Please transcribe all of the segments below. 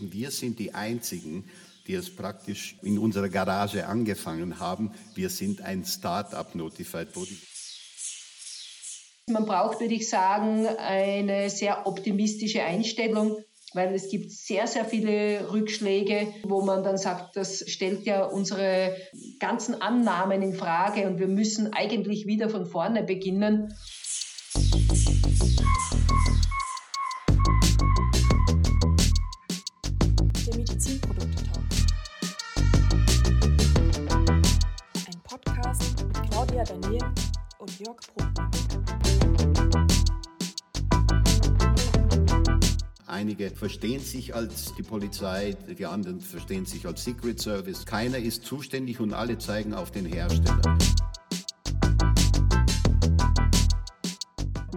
Wir sind die Einzigen, die es praktisch in unserer Garage angefangen haben. Wir sind ein Start-up Notified Body. Man braucht, würde ich sagen, eine sehr optimistische Einstellung, weil es gibt sehr, sehr viele Rückschläge, wo man dann sagt, das stellt ja unsere ganzen Annahmen in Frage und wir müssen eigentlich wieder von vorne beginnen. Claudia Daniel und Jörg Bruckmann. Einige verstehen sich als die Polizei, die anderen verstehen sich als Secret Service. Keiner ist zuständig und alle zeigen auf den Hersteller.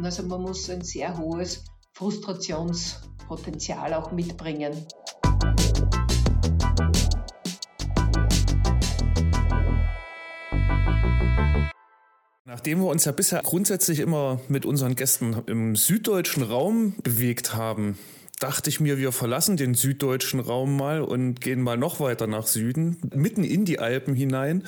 Also man muss ein sehr hohes Frustrationspotenzial auch mitbringen. Nachdem wir uns ja bisher grundsätzlich immer mit unseren Gästen im süddeutschen Raum bewegt haben, dachte ich mir, wir verlassen den süddeutschen Raum mal und gehen mal noch weiter nach Süden, mitten in die Alpen hinein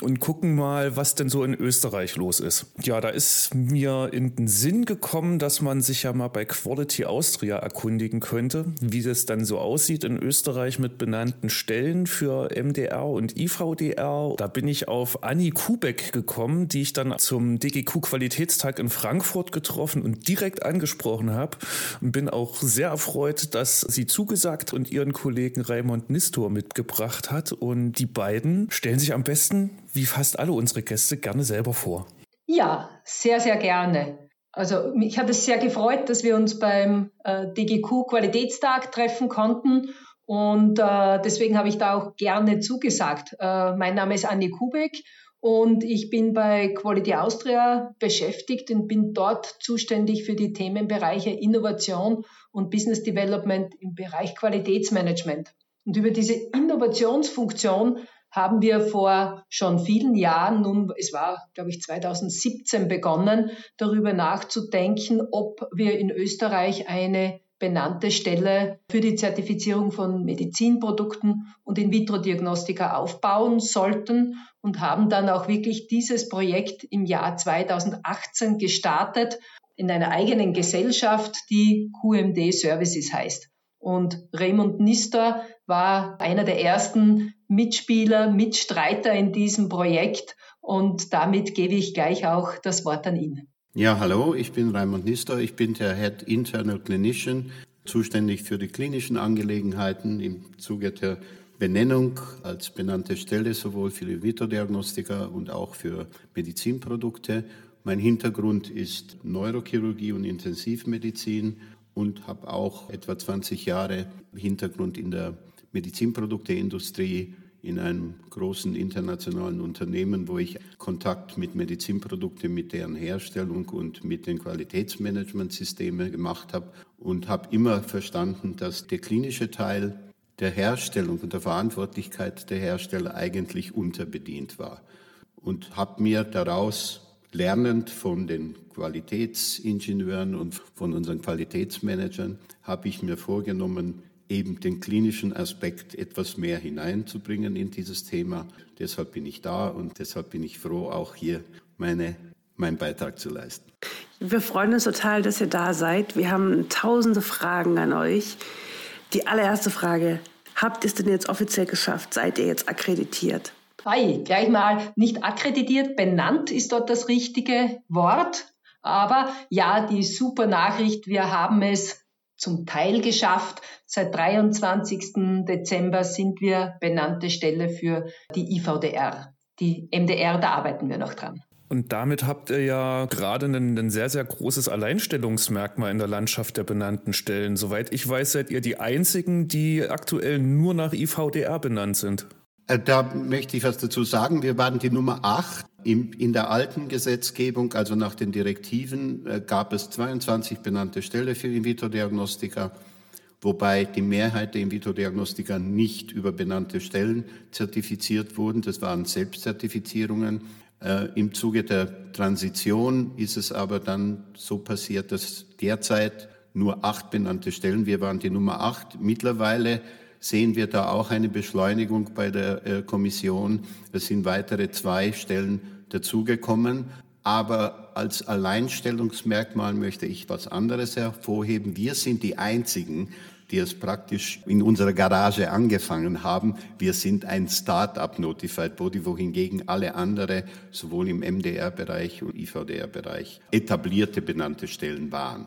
und gucken mal, was denn so in Österreich los ist. Ja, da ist mir in den Sinn gekommen, dass man sich ja mal bei Quality Austria erkundigen könnte, wie es dann so aussieht in Österreich mit benannten Stellen für MDR und IVDR. Da bin ich auf Anni Kubeck gekommen, die ich dann zum DGQ Qualitätstag in Frankfurt getroffen und direkt angesprochen habe und bin auch sehr erfreut, dass sie zugesagt und ihren Kollegen Raimund Nistor mitgebracht hat und die beiden stellen sich am besten wie fast alle unsere Gäste, gerne selber vor. Ja, sehr, sehr gerne. Also mich hat es sehr gefreut, dass wir uns beim äh, DGQ Qualitätstag treffen konnten und äh, deswegen habe ich da auch gerne zugesagt. Äh, mein Name ist Anni Kubek und ich bin bei Quality Austria beschäftigt und bin dort zuständig für die Themenbereiche Innovation und Business Development im Bereich Qualitätsmanagement. Und über diese Innovationsfunktion haben wir vor schon vielen Jahren, nun, es war, glaube ich, 2017 begonnen, darüber nachzudenken, ob wir in Österreich eine benannte Stelle für die Zertifizierung von Medizinprodukten und In-vitro-Diagnostika aufbauen sollten und haben dann auch wirklich dieses Projekt im Jahr 2018 gestartet in einer eigenen Gesellschaft, die QMD Services heißt. Und Raymond Nister war einer der ersten Mitspieler, Mitstreiter in diesem Projekt und damit gebe ich gleich auch das Wort an ihn. Ja, hallo, ich bin Raimund Nister, ich bin der Head Internal Clinician, zuständig für die klinischen Angelegenheiten im Zuge der Benennung als benannte Stelle sowohl für die Vitodiagnostika und auch für Medizinprodukte. Mein Hintergrund ist Neurochirurgie und Intensivmedizin und habe auch etwa 20 Jahre Hintergrund in der Medizinprodukteindustrie in einem großen internationalen Unternehmen, wo ich Kontakt mit Medizinprodukten, mit deren Herstellung und mit den Qualitätsmanagementsystemen gemacht habe und habe immer verstanden, dass der klinische Teil der Herstellung und der Verantwortlichkeit der Hersteller eigentlich unterbedient war. Und habe mir daraus lernend von den Qualitätsingenieuren und von unseren Qualitätsmanagern habe ich mir vorgenommen, eben den klinischen Aspekt etwas mehr hineinzubringen in dieses Thema. Deshalb bin ich da und deshalb bin ich froh, auch hier meine, meinen Beitrag zu leisten. Wir freuen uns total, dass ihr da seid. Wir haben tausende Fragen an euch. Die allererste Frage, habt ihr es denn jetzt offiziell geschafft? Seid ihr jetzt akkreditiert? Hi, gleich mal nicht akkreditiert, benannt ist dort das richtige Wort. Aber ja, die super Nachricht, wir haben es zum Teil geschafft. Seit 23. Dezember sind wir benannte Stelle für die IVDR. Die MDR, da arbeiten wir noch dran. Und damit habt ihr ja gerade ein, ein, sehr, sehr großes Alleinstellungsmerkmal in der Landschaft der benannten Stellen. Soweit ich weiß, seid ihr die einzigen, die aktuell nur nach IVDR benannt sind. Äh, da möchte ich was dazu sagen. Wir waren die Nummer 8. In der alten Gesetzgebung, also nach den Direktiven, äh, gab es 22 benannte Stellen für In-vitro-Diagnostika, wobei die Mehrheit der In-vitro-Diagnostika nicht über benannte Stellen zertifiziert wurden. Das waren Selbstzertifizierungen. Äh, Im Zuge der Transition ist es aber dann so passiert, dass derzeit nur acht benannte Stellen. Wir waren die Nummer acht. Mittlerweile sehen wir da auch eine Beschleunigung bei der äh, Kommission. Es sind weitere zwei Stellen dazugekommen. Aber als Alleinstellungsmerkmal möchte ich was anderes hervorheben. Wir sind die Einzigen, die es praktisch in unserer Garage angefangen haben. Wir sind ein Start-up Notified Body, wohingegen alle andere sowohl im MDR-Bereich und IVDR-Bereich etablierte benannte Stellen waren.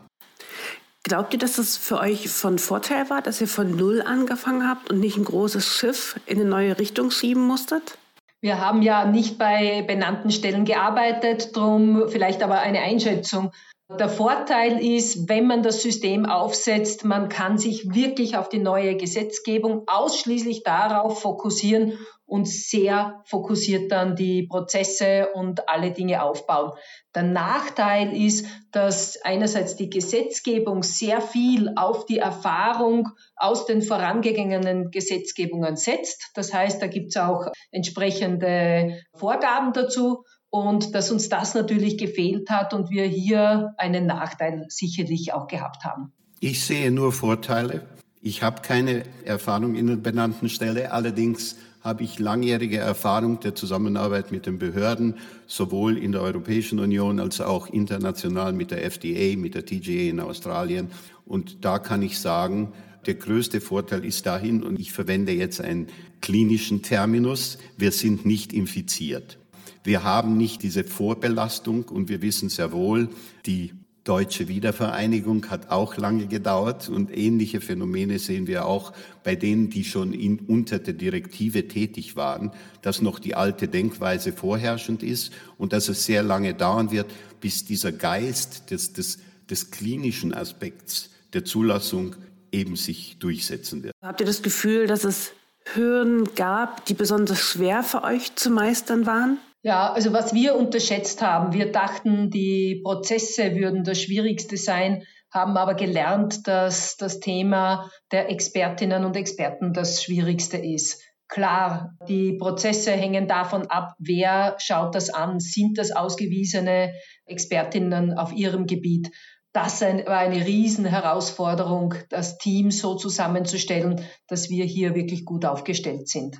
Glaubt ihr, dass das für euch von Vorteil war, dass ihr von Null angefangen habt und nicht ein großes Schiff in eine neue Richtung schieben musstet? Wir haben ja nicht bei benannten Stellen gearbeitet, darum vielleicht aber eine Einschätzung. Der Vorteil ist, wenn man das System aufsetzt, man kann sich wirklich auf die neue Gesetzgebung ausschließlich darauf fokussieren und sehr fokussiert dann die Prozesse und alle Dinge aufbauen. Der Nachteil ist, dass einerseits die Gesetzgebung sehr viel auf die Erfahrung aus den vorangegangenen Gesetzgebungen setzt. Das heißt, da gibt es auch entsprechende Vorgaben dazu und dass uns das natürlich gefehlt hat und wir hier einen Nachteil sicherlich auch gehabt haben. Ich sehe nur Vorteile. Ich habe keine Erfahrung in der benannten Stelle, allerdings habe ich langjährige Erfahrung der Zusammenarbeit mit den Behörden, sowohl in der Europäischen Union als auch international mit der FDA, mit der TGA in Australien. Und da kann ich sagen, der größte Vorteil ist dahin, und ich verwende jetzt einen klinischen Terminus, wir sind nicht infiziert. Wir haben nicht diese Vorbelastung und wir wissen sehr wohl, die deutsche Wiedervereinigung hat auch lange gedauert und ähnliche Phänomene sehen wir auch bei denen, die schon in, unter der Direktive tätig waren, dass noch die alte Denkweise vorherrschend ist und dass es sehr lange dauern wird, bis dieser Geist des, des, des klinischen Aspekts der Zulassung eben sich durchsetzen wird. Habt ihr das Gefühl, dass es Hürden gab, die besonders schwer für euch zu meistern waren? Ja, also was wir unterschätzt haben, wir dachten, die Prozesse würden das Schwierigste sein, haben aber gelernt, dass das Thema der Expertinnen und Experten das Schwierigste ist. Klar, die Prozesse hängen davon ab, wer schaut das an, sind das ausgewiesene Expertinnen auf ihrem Gebiet. Das war eine Riesenherausforderung, das Team so zusammenzustellen, dass wir hier wirklich gut aufgestellt sind.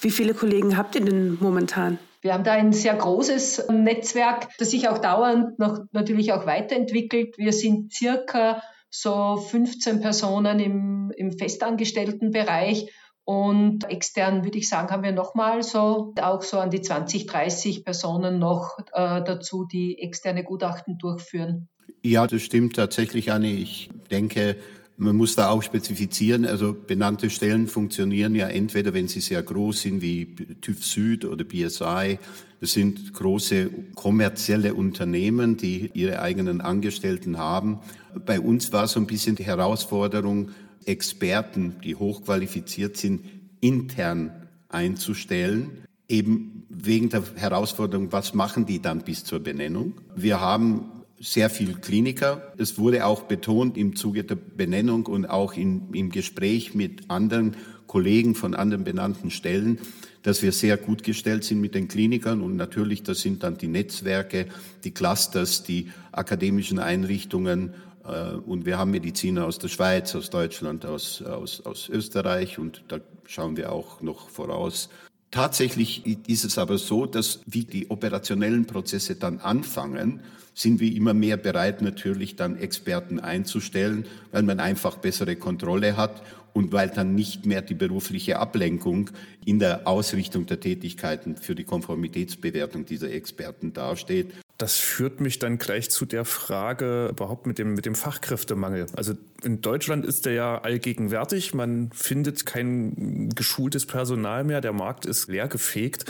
Wie viele Kollegen habt ihr denn momentan? Wir haben da ein sehr großes Netzwerk, das sich auch dauernd noch natürlich auch weiterentwickelt. Wir sind circa so 15 Personen im, im festangestellten Bereich und extern würde ich sagen, haben wir nochmal so auch so an die 20, 30 Personen noch äh, dazu, die externe Gutachten durchführen. Ja, das stimmt tatsächlich, Anne. Ich denke, man muss da auch spezifizieren, also benannte Stellen funktionieren ja entweder, wenn sie sehr groß sind, wie TÜV Süd oder BSI. Das sind große kommerzielle Unternehmen, die ihre eigenen Angestellten haben. Bei uns war so ein bisschen die Herausforderung, Experten, die hochqualifiziert sind, intern einzustellen, eben wegen der Herausforderung, was machen die dann bis zur Benennung? Wir haben sehr viel Kliniker. Es wurde auch betont im Zuge der Benennung und auch in, im Gespräch mit anderen Kollegen von anderen benannten Stellen, dass wir sehr gut gestellt sind mit den Klinikern und natürlich, das sind dann die Netzwerke, die Clusters, die akademischen Einrichtungen äh, und wir haben Mediziner aus der Schweiz, aus Deutschland, aus, aus, aus Österreich und da schauen wir auch noch voraus. Tatsächlich ist es aber so, dass wie die operationellen Prozesse dann anfangen, sind wir immer mehr bereit, natürlich dann Experten einzustellen, weil man einfach bessere Kontrolle hat und weil dann nicht mehr die berufliche Ablenkung in der Ausrichtung der Tätigkeiten für die Konformitätsbewertung dieser Experten dasteht. Das führt mich dann gleich zu der Frage überhaupt mit dem, mit dem Fachkräftemangel. Also in Deutschland ist der ja allgegenwärtig. Man findet kein geschultes Personal mehr. Der Markt ist leergefegt.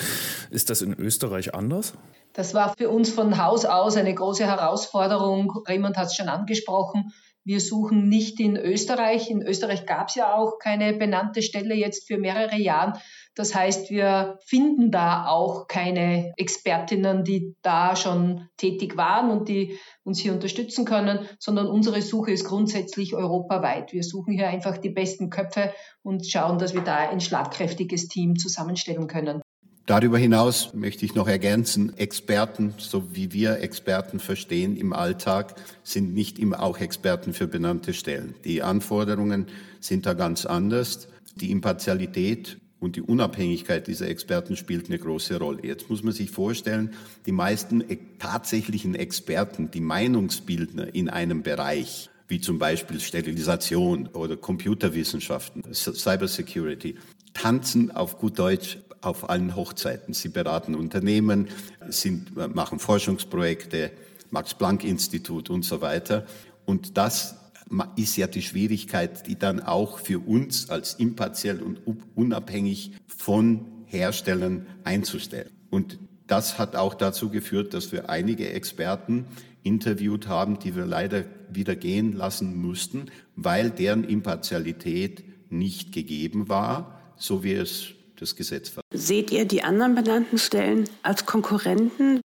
Ist das in Österreich anders? Das war für uns von Haus aus eine große Herausforderung. Raymond hat es schon angesprochen. Wir suchen nicht in Österreich. In Österreich gab es ja auch keine benannte Stelle jetzt für mehrere Jahre. Das heißt, wir finden da auch keine Expertinnen, die da schon tätig waren und die uns hier unterstützen können, sondern unsere Suche ist grundsätzlich europaweit. Wir suchen hier einfach die besten Köpfe und schauen, dass wir da ein schlagkräftiges Team zusammenstellen können. Darüber hinaus möchte ich noch ergänzen, Experten, so wie wir Experten verstehen im Alltag, sind nicht immer auch Experten für benannte Stellen. Die Anforderungen sind da ganz anders. Die Impartialität und die Unabhängigkeit dieser Experten spielt eine große Rolle. Jetzt muss man sich vorstellen, die meisten e-, tatsächlichen Experten, die Meinungsbildner in einem Bereich, wie zum Beispiel Sterilisation oder Computerwissenschaften, Cybersecurity, tanzen auf gut Deutsch auf allen Hochzeiten. Sie beraten Unternehmen, sind, machen Forschungsprojekte, Max-Planck-Institut und so weiter. Und das ist ja die Schwierigkeit, die dann auch für uns als impartiell und unabhängig von Herstellern einzustellen. Und das hat auch dazu geführt, dass wir einige Experten interviewt haben, die wir leider wieder gehen lassen mussten, weil deren Impartialität nicht gegeben war, so wie es das Gesetz war. Seht ihr die anderen benannten Stellen als Konkurrenten?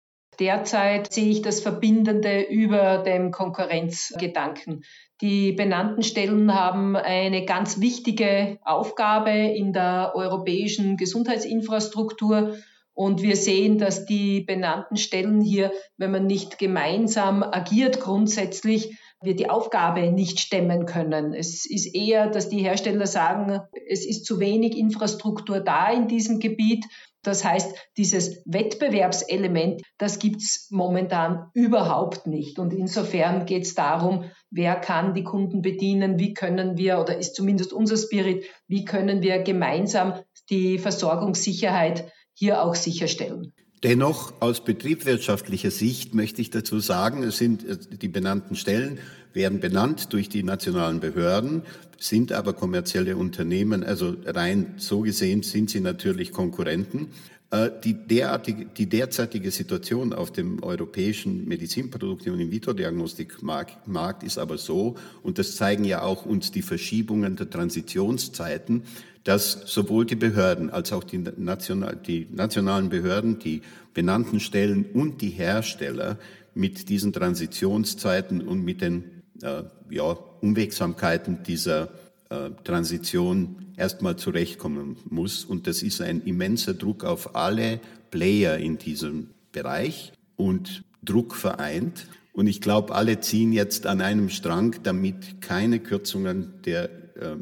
Derzeit sehe ich das Verbindende über dem Konkurrenzgedanken. Die benannten Stellen haben eine ganz wichtige Aufgabe in der europäischen Gesundheitsinfrastruktur. Und wir sehen, dass die benannten Stellen hier, wenn man nicht gemeinsam agiert, grundsätzlich wir die Aufgabe nicht stemmen können. Es ist eher, dass die Hersteller sagen, es ist zu wenig Infrastruktur da in diesem Gebiet. Das heißt, dieses Wettbewerbselement, das gibt's momentan überhaupt nicht. Und insofern geht es darum, wer kann die Kunden bedienen, wie können wir, oder ist zumindest unser Spirit, wie können wir gemeinsam die Versorgungssicherheit hier auch sicherstellen. Dennoch aus betriebswirtschaftlicher Sicht möchte ich dazu sagen, es sind äh, die benannten Stellen werden benannt durch die nationalen Behörden, sind aber kommerzielle Unternehmen, also rein so gesehen sind sie natürlich Konkurrenten. Äh, die, derartige, die derzeitige Situation auf dem europäischen Medizinprodukte- und In-vitro-Diagnostikmarkt ist aber so, und das zeigen ja auch uns die Verschiebungen der Transitionszeiten, dass sowohl die Behörden als auch die, national, die nationalen Behörden, die benannten Stellen und die Hersteller mit diesen Transitionszeiten und mit den äh, ja, Unwegsamkeiten dieser äh, Transition erstmal zurechtkommen muss. Und das ist ein immenser Druck auf alle Player in diesem Bereich und Druck vereint. Und ich glaube, alle ziehen jetzt an einem Strang, damit keine Kürzungen der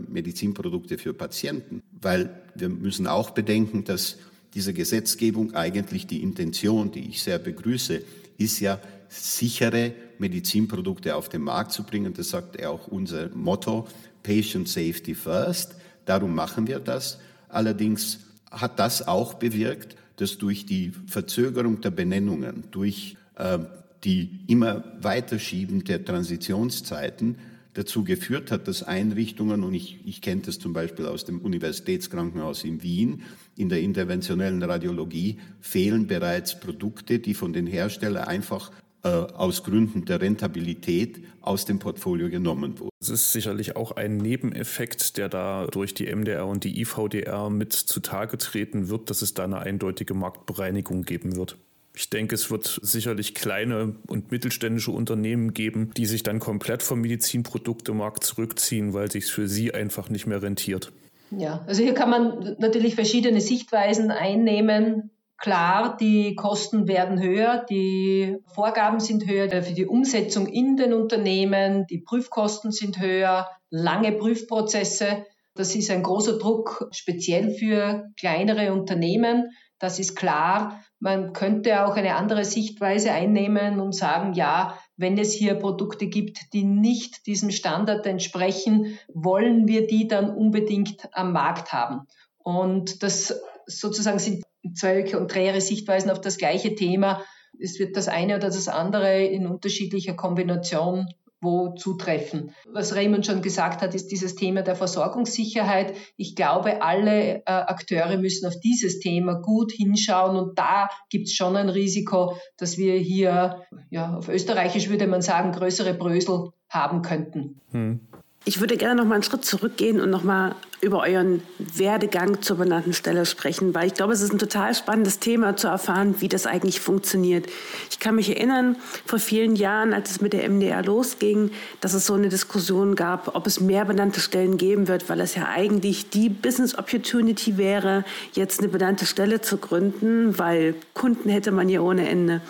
Medizinprodukte für Patienten, weil wir müssen auch bedenken, dass diese Gesetzgebung eigentlich die Intention, die ich sehr begrüße, ist ja sichere Medizinprodukte auf den Markt zu bringen. Das sagt ja auch unser Motto, Patient Safety First. Darum machen wir das. Allerdings hat das auch bewirkt, dass durch die Verzögerung der Benennungen, durch äh, die immer weiterschieben der Transitionszeiten dazu geführt hat, dass Einrichtungen, und ich, ich kenne das zum Beispiel aus dem Universitätskrankenhaus in Wien, in der interventionellen Radiologie fehlen bereits Produkte, die von den Herstellern einfach äh, aus Gründen der Rentabilität aus dem Portfolio genommen wurden. Es ist sicherlich auch ein Nebeneffekt, der da durch die MDR und die IVDR mit zutage treten wird, dass es da eine eindeutige Marktbereinigung geben wird. Ich denke, es wird sicherlich kleine und mittelständische Unternehmen geben, die sich dann komplett vom Medizinproduktemarkt zurückziehen, weil sich für sie einfach nicht mehr rentiert. Ja, also hier kann man natürlich verschiedene Sichtweisen einnehmen. Klar, die Kosten werden höher, die Vorgaben sind höher für die Umsetzung in den Unternehmen, die Prüfkosten sind höher, lange Prüfprozesse. Das ist ein großer Druck, speziell für kleinere Unternehmen. Das ist klar. Man könnte auch eine andere Sichtweise einnehmen und sagen, ja, wenn es hier Produkte gibt, die nicht diesem Standard entsprechen, wollen wir die dann unbedingt am Markt haben. Und das sozusagen sind zwei konträre Sichtweisen auf das gleiche Thema. Es wird das eine oder das andere in unterschiedlicher Kombination wo zutreffen. Was Raymond schon gesagt hat, ist dieses Thema der Versorgungssicherheit. Ich glaube, alle äh, Akteure müssen auf dieses Thema gut hinschauen und da gibt es schon ein Risiko, dass wir hier, ja, auf Österreichisch würde man sagen, größere Brösel haben könnten. Hm. Ich würde gerne noch mal einen Schritt zurückgehen und noch mal über euren Werdegang zur benannten Stelle sprechen, weil ich glaube, es ist ein total spannendes Thema zu erfahren, wie das eigentlich funktioniert. Ich kann mich erinnern, vor vielen Jahren, als es mit der MDR losging, dass es so eine Diskussion gab, ob es mehr benannte Stellen geben wird, weil es ja eigentlich die Business Opportunity wäre, jetzt eine benannte Stelle zu gründen, weil Kunden hätte man ja ohne Ende.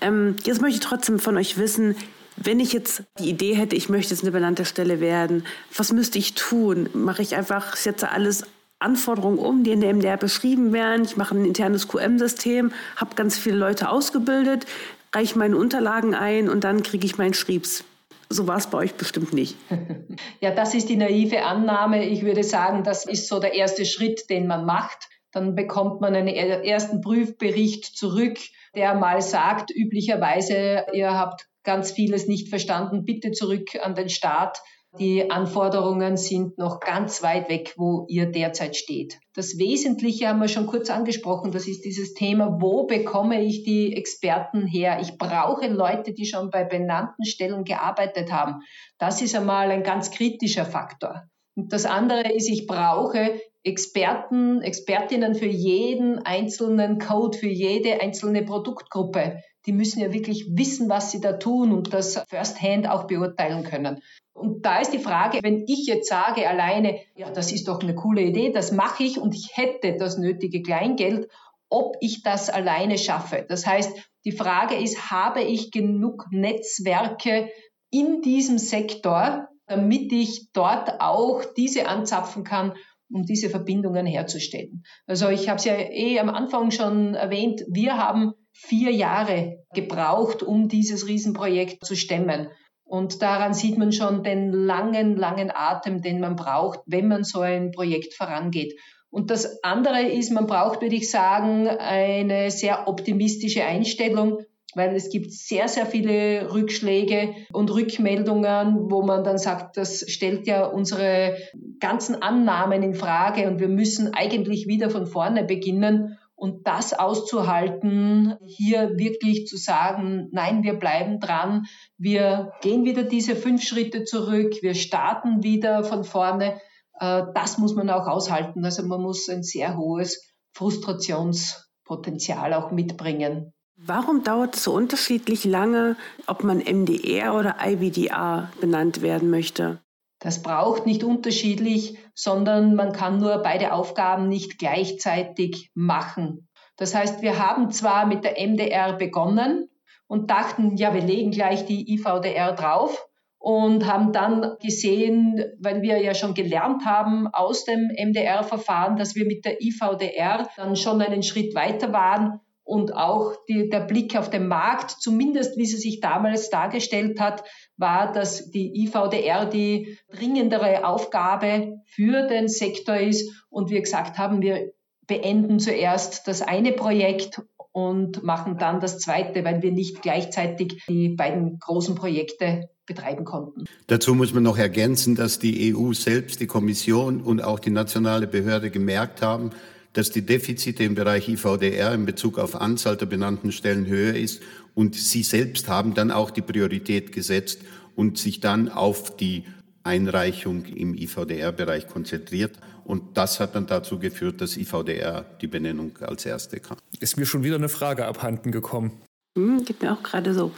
Ähm, jetzt möchte ich trotzdem von euch wissen, wenn ich jetzt die Idee hätte, ich möchte jetzt eine benannte Stelle werden, was müsste ich tun? Mache ich einfach, setze alles Anforderungen um, die in der MDR beschrieben werden. Ich mache ein internes QM-System, habe ganz viele Leute ausgebildet, reiche meine Unterlagen ein und dann kriege ich meinen Schriebs. So war es bei euch bestimmt nicht. Ja, das ist die naive Annahme. Ich würde sagen, das ist so der erste Schritt, den man macht. Dann bekommt man einen ersten Prüfbericht zurück, der mal sagt, üblicherweise, ihr habt ganz vieles nicht verstanden. Bitte zurück an den Staat. Die Anforderungen sind noch ganz weit weg, wo ihr derzeit steht. Das Wesentliche haben wir schon kurz angesprochen. Das ist dieses Thema, wo bekomme ich die Experten her? Ich brauche Leute, die schon bei benannten Stellen gearbeitet haben. Das ist einmal ein ganz kritischer Faktor. Und das andere ist, ich brauche Experten, Expertinnen für jeden einzelnen Code, für jede einzelne Produktgruppe die müssen ja wirklich wissen, was sie da tun und das firsthand auch beurteilen können. Und da ist die Frage, wenn ich jetzt sage alleine, ja, das ist doch eine coole Idee, das mache ich und ich hätte das nötige Kleingeld, ob ich das alleine schaffe. Das heißt, die Frage ist, habe ich genug Netzwerke in diesem Sektor, damit ich dort auch diese anzapfen kann, um diese Verbindungen herzustellen. Also ich habe es ja eh am Anfang schon erwähnt, wir haben vier Jahre gebraucht, um dieses Riesenprojekt zu stemmen. Und daran sieht man schon den langen, langen Atem, den man braucht, wenn man so ein Projekt vorangeht. Und das andere ist, man braucht, würde ich sagen, eine sehr optimistische Einstellung, weil es gibt sehr, sehr viele Rückschläge und Rückmeldungen, wo man dann sagt, das stellt ja unsere ganzen Annahmen in Frage und wir müssen eigentlich wieder von vorne beginnen. Und das auszuhalten, hier wirklich zu sagen, nein, wir bleiben dran, wir gehen wieder diese fünf Schritte zurück, wir starten wieder von vorne, äh, das muss man auch aushalten. Also man muss ein sehr hohes Frustrationspotenzial auch mitbringen. Warum dauert es so unterschiedlich lange, ob man MDR oder IBDR benannt werden möchte? Das braucht nicht unterschiedlich, sondern man kann nur beide Aufgaben nicht gleichzeitig machen. Das heißt, wir haben zwar mit der MDR begonnen und dachten, ja, wir legen gleich die IVDR drauf und haben dann gesehen, weil wir ja schon gelernt haben aus dem MDR-Verfahren, dass wir mit der IVDR dann schon einen Schritt weiter waren und auch die, der Blick auf den Markt, zumindest wie sie sich damals dargestellt hat, war, dass die IVDR die dringendere Aufgabe für den Sektor ist und wir gesagt haben, wir beenden zuerst das eine Projekt und machen dann das zweite, weil wir nicht gleichzeitig die beiden großen Projekte betreiben konnten. Dazu muss man noch ergänzen, dass die EU selbst, die Kommission und auch die nationale Behörde gemerkt haben, dass die Defizite im Bereich IVDR in Bezug auf Anzahl der benannten Stellen höher ist und Sie selbst haben dann auch die Priorität gesetzt und sich dann auf die Einreichung im IVDR-Bereich konzentriert. Und das hat dann dazu geführt, dass IVDR die Benennung als erste kam. Ist mir schon wieder eine Frage abhanden gekommen. Hm, geht mir auch gerade so.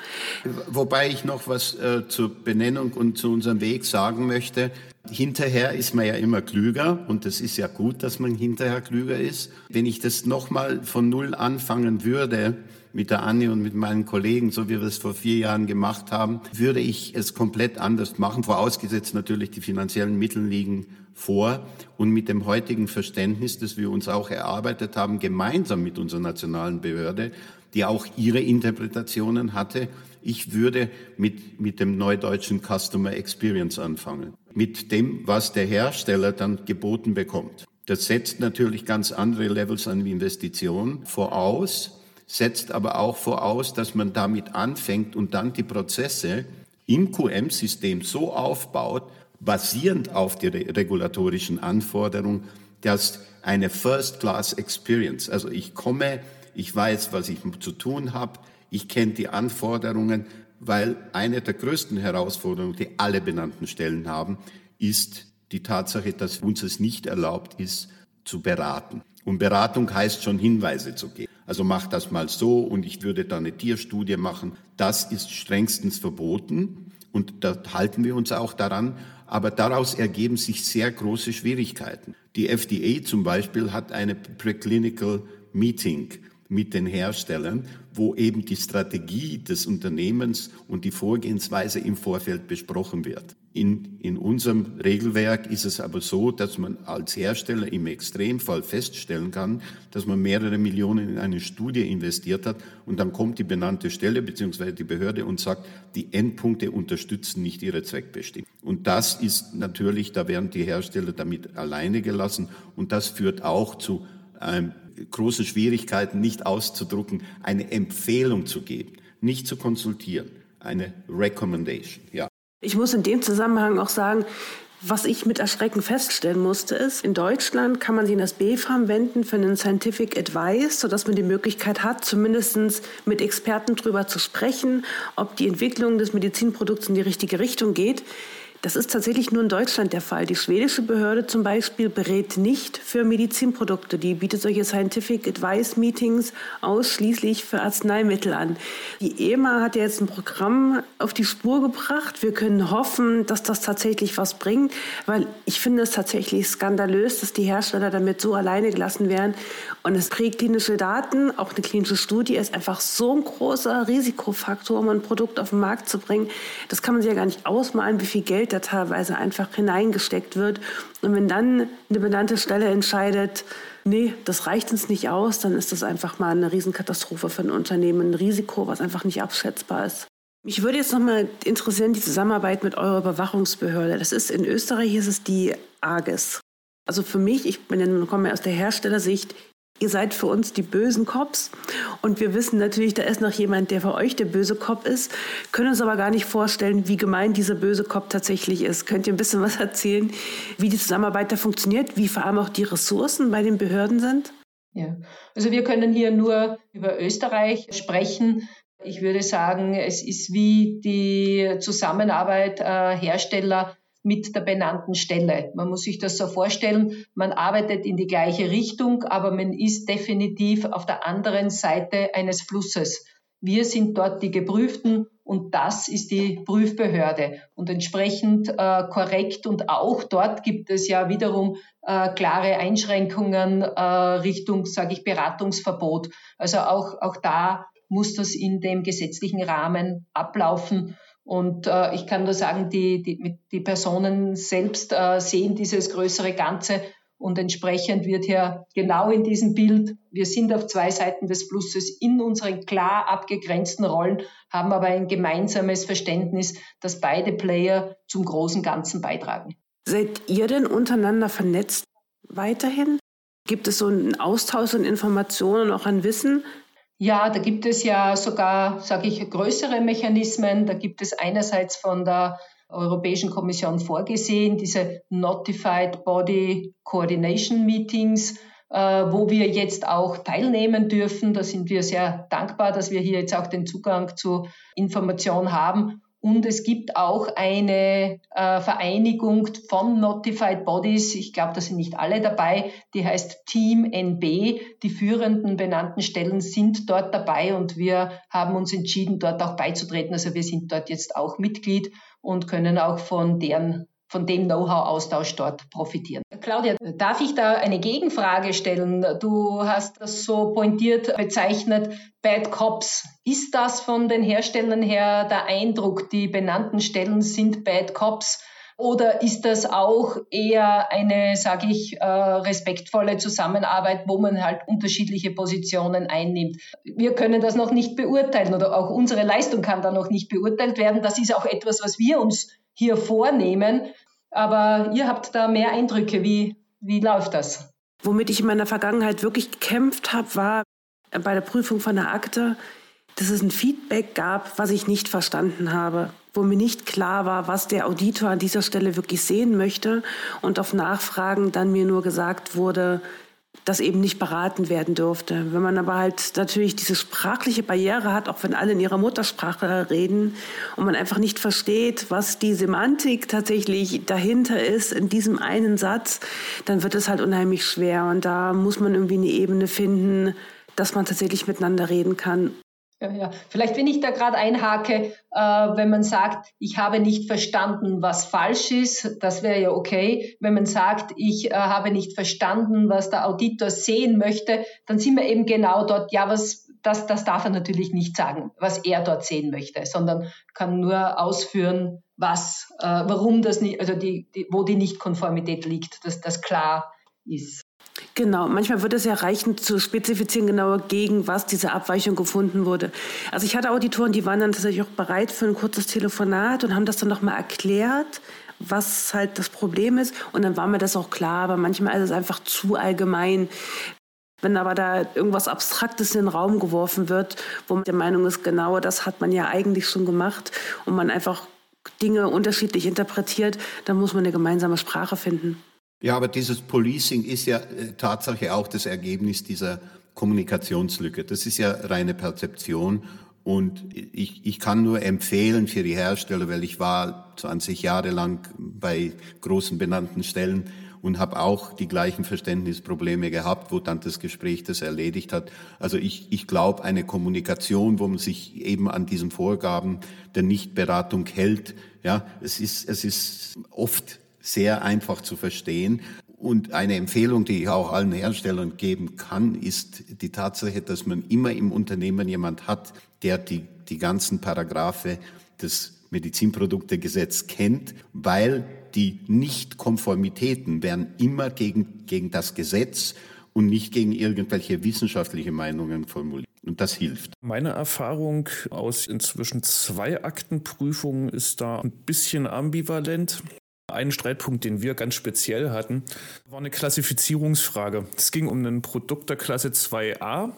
Wobei ich noch was äh, zur Benennung und zu unserem Weg sagen möchte. Hinterher ist man ja immer klüger und das ist ja gut, dass man hinterher klüger ist. Wenn ich das nochmal von Null anfangen würde, mit der Anne und mit meinen Kollegen, so wie wir es vor vier Jahren gemacht haben, würde ich es komplett anders machen, vorausgesetzt natürlich die finanziellen Mittel liegen vor und mit dem heutigen Verständnis, das wir uns auch erarbeitet haben, gemeinsam mit unserer nationalen Behörde, die auch ihre Interpretationen hatte, ich würde mit, mit dem neudeutschen Customer Experience anfangen. Mit dem, was der Hersteller dann geboten bekommt. Das setzt natürlich ganz andere Levels an Investitionen voraus, setzt aber auch voraus, dass man damit anfängt und dann die Prozesse im QM-System so aufbaut, basierend auf die regulatorischen Anforderungen, dass eine First-Class-Experience, also ich komme, ich weiß, was ich zu tun habe, ich kenne die Anforderungen, weil eine der größten Herausforderungen, die alle benannten Stellen haben, ist die Tatsache, dass uns es nicht erlaubt ist, zu beraten. Und Beratung heißt schon Hinweise zu geben. Also mach das mal so und ich würde da eine Tierstudie machen. Das ist strengstens verboten und da halten wir uns auch daran. Aber daraus ergeben sich sehr große Schwierigkeiten. Die FDA zum Beispiel hat eine Preclinical Meeting mit den Herstellern, wo eben die Strategie des Unternehmens und die Vorgehensweise im Vorfeld besprochen wird. In, in unserem Regelwerk ist es aber so, dass man als Hersteller im Extremfall feststellen kann, dass man mehrere Millionen in eine Studie investiert hat und dann kommt die benannte Stelle bzw. die Behörde und sagt, die Endpunkte unterstützen nicht ihre Zweckbestimmung. Und das ist natürlich, da werden die Hersteller damit alleine gelassen und das führt auch zu ähm, große Schwierigkeiten, nicht auszudrucken, eine Empfehlung zu geben, nicht zu konsultieren, eine Recommendation. Ja. Ich muss in dem Zusammenhang auch sagen, was ich mit Erschrecken feststellen musste, ist, in Deutschland kann man sich in das BfArM wenden für einen Scientific Advice, sodass man die Möglichkeit hat, zumindest mit Experten darüber zu sprechen, ob die Entwicklung des Medizinprodukts in die richtige Richtung geht. Das ist tatsächlich nur in Deutschland der Fall. Die schwedische Behörde zum Beispiel berät nicht für Medizinprodukte. Die bietet solche Scientific Advice Meetings ausschließlich für Arzneimittel an. Die EMA hat ja jetzt ein Programm auf die Spur gebracht. Wir können hoffen, dass das tatsächlich was bringt, weil ich finde es tatsächlich skandalös, dass die Hersteller damit so alleine gelassen werden. Und das präklinische Daten, auch eine klinische Studie, ist einfach so ein großer Risikofaktor, um ein Produkt auf den Markt zu bringen. Das kann man sich ja gar nicht ausmalen, wie viel Geld da teilweise einfach hineingesteckt wird. Und wenn dann eine benannte Stelle entscheidet, nee, das reicht uns nicht aus, dann ist das einfach mal eine Riesenkatastrophe für ein Unternehmen, ein Risiko, was einfach nicht abschätzbar ist. Mich würde jetzt noch mal interessieren, die Zusammenarbeit mit eurer Überwachungsbehörde. Das ist in Österreich ist es die AGES. Also für mich, ich bin komme aus der Herstellersicht, ihr seid für uns die bösen Cops. Und wir wissen natürlich, da ist noch jemand, der für euch der böse Cop ist, können uns aber gar nicht vorstellen, wie gemein dieser böse Cop tatsächlich ist. Könnt ihr ein bisschen was erzählen, wie die Zusammenarbeit da funktioniert, wie vor allem auch die Ressourcen bei den Behörden sind? Ja, also wir können hier nur über Österreich sprechen. Ich würde sagen, es ist wie die Zusammenarbeit äh, Hersteller mit der benannten Stelle. Man muss sich das so vorstellen, man arbeitet in die gleiche Richtung, aber man ist definitiv auf der anderen Seite eines Flusses. Wir sind dort die Geprüften und das ist die Prüfbehörde und entsprechend äh, korrekt und auch dort gibt es ja wiederum äh, klare Einschränkungen äh, Richtung, sage ich, Beratungsverbot. Also auch, auch da muss das in dem gesetzlichen Rahmen ablaufen. Und äh, ich kann nur sagen, die, die, die Personen selbst äh, sehen dieses größere Ganze und entsprechend wird hier genau in diesem Bild, wir sind auf zwei Seiten des Flusses in unseren klar abgegrenzten Rollen, haben aber ein gemeinsames Verständnis, dass beide Player zum großen Ganzen beitragen. Seid ihr denn untereinander vernetzt weiterhin? Gibt es so einen Austausch an Informationen, auch an Wissen? Ja, da gibt es ja sogar, sage ich, größere Mechanismen. Da gibt es einerseits von der Europäischen Kommission vorgesehen, diese Notified Body Coordination Meetings, äh, wo wir jetzt auch teilnehmen dürfen. Da sind wir sehr dankbar, dass wir hier jetzt auch den Zugang zu Informationen haben. Und es gibt auch eine äh, Vereinigung von Notified Bodies, ich glaube, da sind nicht alle dabei, die heißt Team NB. Die führenden benannten Stellen sind dort dabei und wir haben uns entschieden, dort auch beizutreten. Also wir sind dort jetzt auch Mitglied und können auch von deren von dem Know-how-Austausch dort profitieren. Claudia, darf ich da eine Gegenfrage stellen? Du hast das so pointiert bezeichnet, Bad Cops. Ist das von den Herstellern her der Eindruck, die benannten Stellen sind Bad Cops? Oder ist das auch eher eine, sage ich, äh, respektvolle Zusammenarbeit, wo man halt unterschiedliche Positionen einnimmt? Wir können das noch nicht beurteilen oder auch unsere Leistung kann da noch nicht beurteilt werden. Das ist auch etwas, was wir uns hier vornehmen. Aber ihr habt da mehr Eindrücke. Wie, wie läuft das? Womit ich in meiner Vergangenheit wirklich gekämpft habe, war bei der Prüfung von der Akte, dass es ein Feedback gab, was ich nicht verstanden habe, wo mir nicht klar war, was der Auditor an dieser Stelle wirklich sehen möchte und auf Nachfragen dann mir nur gesagt wurde, das eben nicht beraten werden durfte. Wenn man aber halt natürlich diese sprachliche Barriere hat, auch wenn alle in ihrer Muttersprache reden und man einfach nicht versteht, was die Semantik tatsächlich dahinter ist in diesem einen Satz, dann wird es halt unheimlich schwer. Und da muss man irgendwie eine Ebene finden, dass man tatsächlich miteinander reden kann. Ja. Vielleicht, wenn ich da gerade einhake, äh, wenn man sagt, ich habe nicht verstanden, was falsch ist, das wäre ja okay. Wenn man sagt, ich äh, habe nicht verstanden, was der Auditor sehen möchte, dann sind wir eben genau dort, ja, was, das, das darf er natürlich nicht sagen, was er dort sehen möchte, sondern kann nur ausführen, was, äh, warum das nicht, also die, die, wo die Nichtkonformität liegt, dass das klar ist. Genau, manchmal wird es ja reichen zu spezifizieren, genauer gegen was diese Abweichung gefunden wurde. Also ich hatte Auditoren, die waren dann tatsächlich auch bereit für ein kurzes Telefonat und haben das dann nochmal erklärt, was halt das Problem ist. Und dann war mir das auch klar, aber manchmal ist es einfach zu allgemein. Wenn aber da irgendwas Abstraktes in den Raum geworfen wird, wo man der Meinung ist, genau das hat man ja eigentlich schon gemacht und man einfach Dinge unterschiedlich interpretiert, dann muss man eine gemeinsame Sprache finden. Ja, aber dieses Policing ist ja äh, Tatsache auch das Ergebnis dieser Kommunikationslücke. Das ist ja reine Perzeption. Und ich, ich kann nur empfehlen für die Hersteller, weil ich war 20 Jahre lang bei großen benannten Stellen und habe auch die gleichen Verständnisprobleme gehabt, wo dann das Gespräch das erledigt hat. Also ich, ich glaube, eine Kommunikation, wo man sich eben an diesen Vorgaben der Nichtberatung hält, ja, es ist, es ist oft sehr einfach zu verstehen. Und eine Empfehlung, die ich auch allen Herstellern geben kann, ist die Tatsache, dass man immer im Unternehmen jemand hat, der die, die ganzen Paragraphe des Medizinproduktegesetz kennt, weil die Nichtkonformitäten werden immer gegen, gegen das Gesetz und nicht gegen irgendwelche wissenschaftliche Meinungen formuliert. Und das hilft. Meine Erfahrung aus inzwischen zwei Aktenprüfungen ist da ein bisschen ambivalent. Ein Streitpunkt, den wir ganz speziell hatten, war eine Klassifizierungsfrage. Es ging um ein Produkt der Klasse 2a,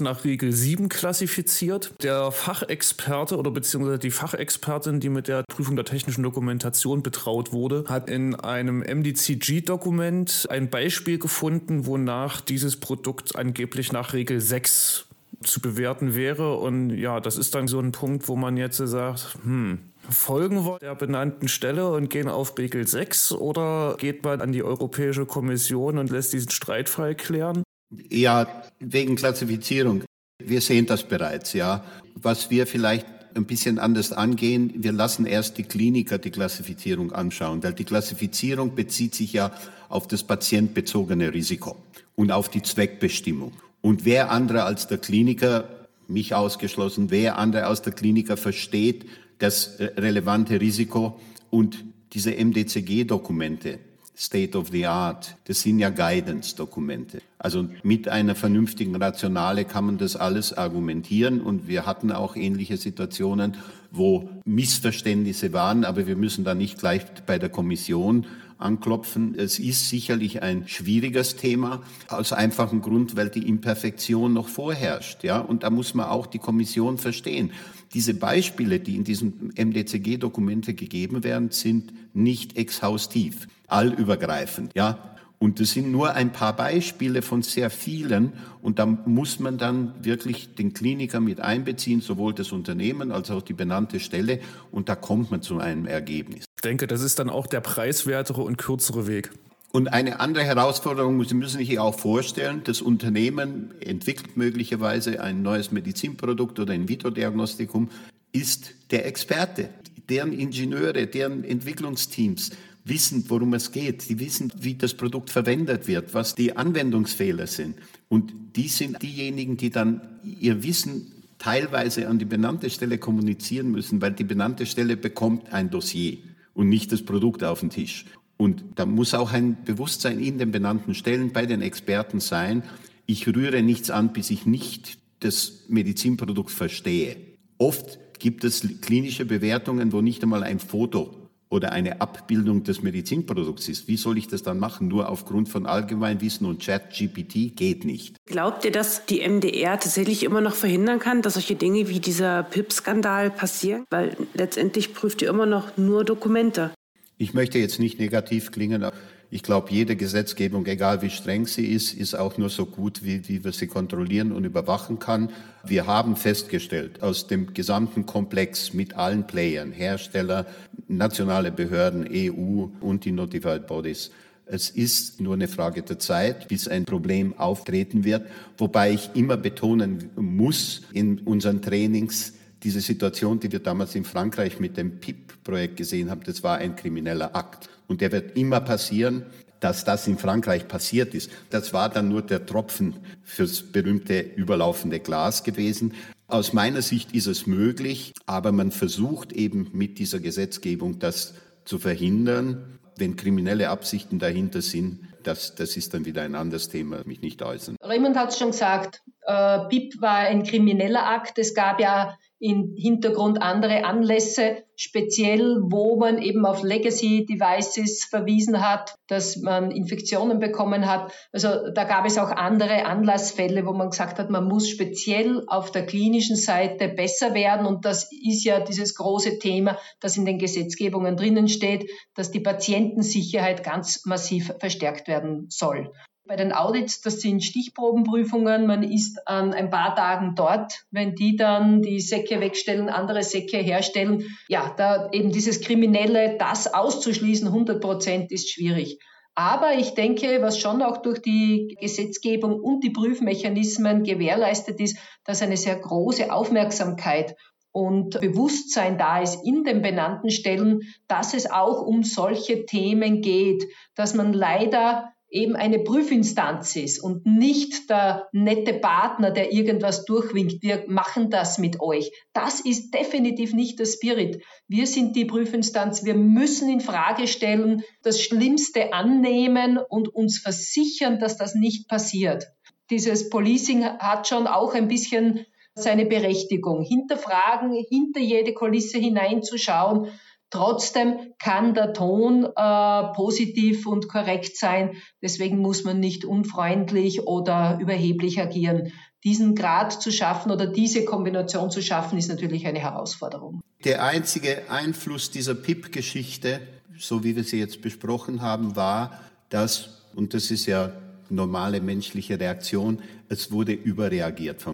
nach Regel 7 klassifiziert. Der Fachexperte oder beziehungsweise die Fachexpertin, die mit der Prüfung der technischen Dokumentation betraut wurde, hat in einem MDCG-Dokument ein Beispiel gefunden, wonach dieses Produkt angeblich nach Regel 6 zu bewerten wäre. Und ja, das ist dann so ein Punkt, wo man jetzt sagt, hm, folgen wir der benannten Stelle und gehen auf Begel 6 oder geht man an die Europäische Kommission und lässt diesen Streitfall klären? Ja, wegen Klassifizierung. Wir sehen das bereits, ja. Was wir vielleicht ein bisschen anders angehen, wir lassen erst die Kliniker die Klassifizierung anschauen, weil die Klassifizierung bezieht sich ja auf das patientbezogene Risiko und auf die Zweckbestimmung. Und wer andere als der Kliniker, mich ausgeschlossen, wer andere aus der Kliniker versteht, das relevante Risiko und diese MDCG-Dokumente, State of the Art, das sind ja Guidance-Dokumente. Also mit einer vernünftigen Rationale kann man das alles argumentieren und wir hatten auch ähnliche Situationen, wo Missverständnisse waren, aber wir müssen da nicht gleich bei der Kommission anklopfen. Es ist sicherlich ein schwieriges Thema, aus einfachem Grund, weil die Imperfektion noch vorherrscht. Ja? Und da muss man auch die Kommission verstehen. Diese Beispiele, die in diesen MDCG-Dokumente gegeben werden, sind nicht exhaustiv, allübergreifend. Ja? Und das sind nur ein paar Beispiele von sehr vielen. Und da muss man dann wirklich den Kliniker mit einbeziehen, sowohl das Unternehmen als auch die benannte Stelle. Und da kommt man zu einem Ergebnis. Ich denke, das ist dann auch der preiswertere und kürzere Weg. Und eine andere Herausforderung, Sie müssen sich auch vorstellen, das Unternehmen entwickelt möglicherweise ein neues Medizinprodukt oder ein Vitro-Diagnostikum, ist der Experte. Deren Ingenieure, deren Entwicklungsteams wissen, worum es geht. Die wissen, wie das Produkt verwendet wird, was die Anwendungsfehler sind. Und die sind diejenigen, die dann ihr Wissen teilweise an die benannte Stelle kommunizieren müssen, weil die benannte Stelle bekommt ein Dossier und nicht das Produkt auf den Tisch. Und da muss auch ein Bewusstsein in den benannten Stellen bei den Experten sein, ich rühre nichts an, bis ich nicht das Medizinprodukt verstehe. Oft gibt es klinische Bewertungen, wo nicht einmal ein Foto oder eine Abbildung des Medizinprodukts ist. Wie soll ich das dann machen? Nur aufgrund von Allgemeinwissen und Chat-GPT geht nicht. Glaubt ihr, dass die MDR tatsächlich immer noch verhindern kann, dass solche Dinge wie dieser PIP-Skandal passieren? Weil letztendlich prüft ihr immer noch nur Dokumente. Ich möchte jetzt nicht negativ klingen. Ich glaube, jede Gesetzgebung, egal wie streng sie ist, ist auch nur so gut, wie, wie wir sie kontrollieren und überwachen kann. Wir haben festgestellt, aus dem gesamten Komplex mit allen Playern, Hersteller, nationale Behörden, EU und die Notified Bodies, es ist nur eine Frage der Zeit, bis ein Problem auftreten wird, wobei ich immer betonen muss in unseren Trainings, diese Situation, die wir damals in Frankreich mit dem PIP-Projekt gesehen haben, das war ein krimineller Akt. Und der wird immer passieren, dass das in Frankreich passiert ist. Das war dann nur der Tropfen fürs berühmte überlaufende Glas gewesen. Aus meiner Sicht ist es möglich, aber man versucht eben mit dieser Gesetzgebung das zu verhindern wenn kriminelle Absichten dahinter sind, das, das ist dann wieder ein anderes Thema, mich nicht äußern. Raymond hat es schon gesagt, äh, BIP war ein krimineller Akt. Es gab ja im Hintergrund andere Anlässe, speziell wo man eben auf Legacy Devices verwiesen hat, dass man Infektionen bekommen hat. Also da gab es auch andere Anlassfälle, wo man gesagt hat, man muss speziell auf der klinischen Seite besser werden. Und das ist ja dieses große Thema, das in den Gesetzgebungen drinnen steht, dass die Patientensicherheit ganz massiv verstärkt werden soll. Bei den Audits, das sind Stichprobenprüfungen. Man ist an ein paar Tagen dort. Wenn die dann die Säcke wegstellen, andere Säcke herstellen, ja, da eben dieses Kriminelle, das auszuschließen, 100 Prozent ist schwierig. Aber ich denke, was schon auch durch die Gesetzgebung und die Prüfmechanismen gewährleistet ist, dass eine sehr große Aufmerksamkeit und Bewusstsein da ist in den benannten Stellen, dass es auch um solche Themen geht, dass man leider eben eine Prüfinstanz ist und nicht der nette Partner, der irgendwas durchwinkt. Wir machen das mit euch. Das ist definitiv nicht der Spirit. Wir sind die Prüfinstanz. Wir müssen in Frage stellen, das Schlimmste annehmen und uns versichern, dass das nicht passiert. Dieses Policing hat schon auch ein bisschen seine Berechtigung. Hinterfragen, hinter jede Kulisse hineinzuschauen Trotzdem kann der Ton äh, positiv und korrekt sein. Deswegen muss man nicht unfreundlich oder überheblich agieren. Diesen Grad zu schaffen oder diese Kombination zu schaffen, ist natürlich eine Herausforderung. Der einzige Einfluss dieser PIP-Geschichte, so wie wir sie jetzt besprochen haben, war, dass, und das ist ja normale menschliche Reaktion, es wurde überreagiert.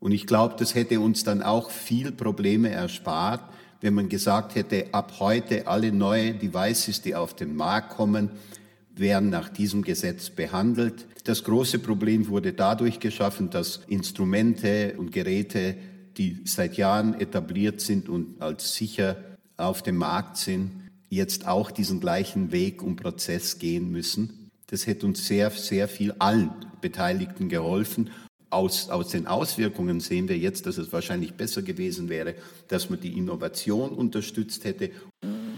Und ich glaube, das hätte uns dann auch viel Probleme erspart, wenn man gesagt hätte, ab heute alle neue Devices, die auf den Markt kommen, werden nach diesem Gesetz behandelt. Das große Problem wurde dadurch geschaffen, dass Instrumente und Geräte, die seit Jahren etabliert sind und als sicher auf dem Markt sind, jetzt auch diesen gleichen Weg und Prozess gehen müssen. Das hätte uns sehr, sehr viel allen Beteiligten geholfen aus, aus den Auswirkungen sehen wir jetzt, dass es wahrscheinlich besser gewesen wäre, dass man die Innovation unterstützt hätte.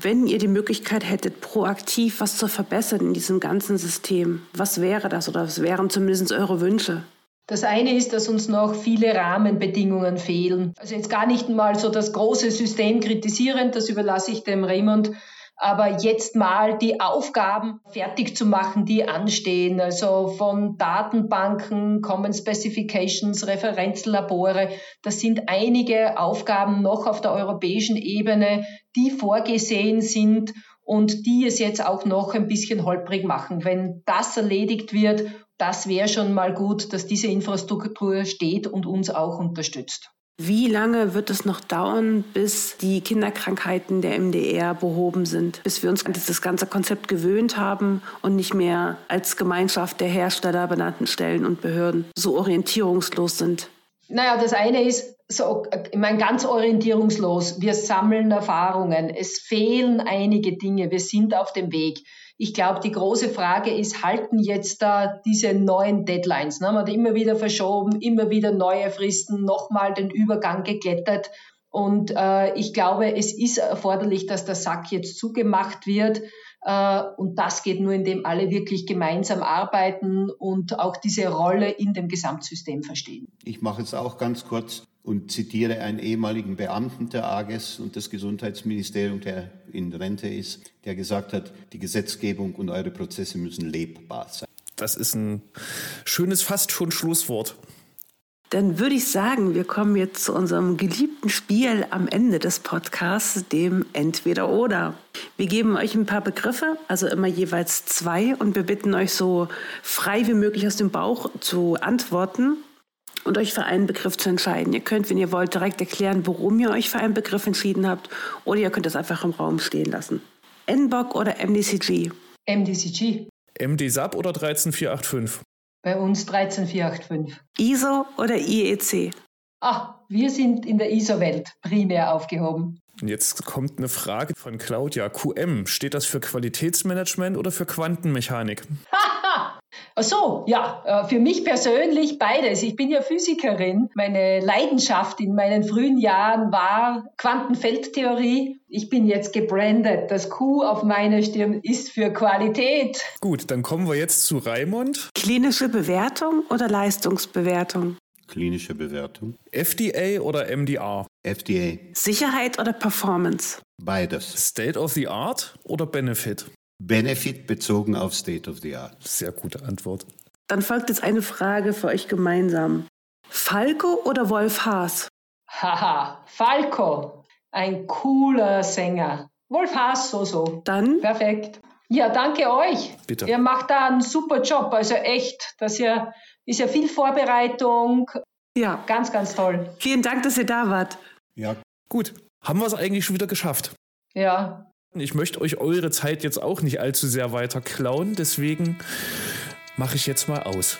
Wenn ihr die Möglichkeit hättet, proaktiv was zu verbessern in diesem ganzen System, was wäre das oder was wären zumindest eure Wünsche? Das eine ist, dass uns noch viele Rahmenbedingungen fehlen. Also jetzt gar nicht mal so das große System kritisierend, das überlasse ich dem Raymond, aber jetzt mal die Aufgaben fertig zu machen, die anstehen. Also von Datenbanken, Common Specifications, Referenzlabore. Das sind einige Aufgaben noch auf der europäischen Ebene, die vorgesehen sind und die es jetzt auch noch ein bisschen holprig machen. Wenn das erledigt wird, das wäre schon mal gut, dass diese Infrastruktur steht und uns auch unterstützt. Wie lange wird es noch dauern, bis die Kinderkrankheiten der MDR behoben sind, bis wir uns an dieses ganze Konzept gewöhnt haben und nicht mehr als Gemeinschaft der Hersteller benannten Stellen und Behörden so orientierungslos sind? Naja, das eine ist, so, ich meine, ganz orientierungslos. Wir sammeln Erfahrungen. Es fehlen einige Dinge. Wir sind auf dem Weg. Ich glaube, die große Frage ist, halten jetzt da diese neuen Deadlines? Ne? Man hat immer wieder verschoben, immer wieder neue Fristen, nochmal den Übergang geklettert. Und äh, ich glaube, es ist erforderlich, dass der Sack jetzt zugemacht wird. Äh, und das geht nur, indem alle wirklich gemeinsam arbeiten und auch diese Rolle in dem Gesamtsystem verstehen. Ich mache es auch ganz kurz und zitiere einen ehemaligen Beamten der AGES und des Gesundheitsministeriums, der in Rente ist, der gesagt hat, die Gesetzgebung und eure Prozesse müssen lebbar sein. Das ist ein schönes, fast schon Schlusswort. Dann würde ich sagen, wir kommen jetzt zu unserem geliebten Spiel am Ende des Podcasts, dem Entweder-Oder. Wir geben euch ein paar Begriffe, also immer jeweils zwei, und wir bitten euch so frei wie möglich aus dem Bauch zu antworten und euch für einen Begriff zu entscheiden. Ihr könnt, wenn ihr wollt, direkt erklären, warum ihr euch für einen Begriff entschieden habt, oder ihr könnt es einfach im Raum stehen lassen. NBOC oder MDCG? MDCG. MD-SAP oder 13485? Bei uns 13485. ISO oder IEC? Ah, wir sind in der ISO-Welt primär aufgehoben. Und jetzt kommt eine Frage von Claudia. QM, steht das für Qualitätsmanagement oder für Quantenmechanik? Ach so, ja, äh, für mich persönlich beides. Ich bin ja Physikerin. Meine Leidenschaft in meinen frühen Jahren war Quantenfeldtheorie. Ich bin jetzt gebrandet. Das Q auf meiner Stirn ist für Qualität. Gut, dann kommen wir jetzt zu Raimund. Klinische Bewertung oder Leistungsbewertung? Klinische Bewertung. FDA oder MDR? FDA. Sicherheit oder Performance? Beides. State of the Art oder Benefit? Benefit bezogen auf State of the Art. Sehr gute Antwort. Dann folgt jetzt eine Frage für euch gemeinsam. Falco oder Wolf Haas? Haha, Falco, ein cooler Sänger. Wolf Haas, so, so. Dann Perfekt. Ja, danke euch. Bitte. Ihr macht da einen super Job. Also echt, das ja, ist ja viel Vorbereitung. ja, Ganz, ganz toll. vielen Dank, dass ihr da wart. Ja, Gut, haben wir es eigentlich schon wieder geschafft. Ja, Ich möchte euch eure Zeit jetzt auch nicht allzu sehr weiter klauen, deswegen mache ich jetzt mal aus.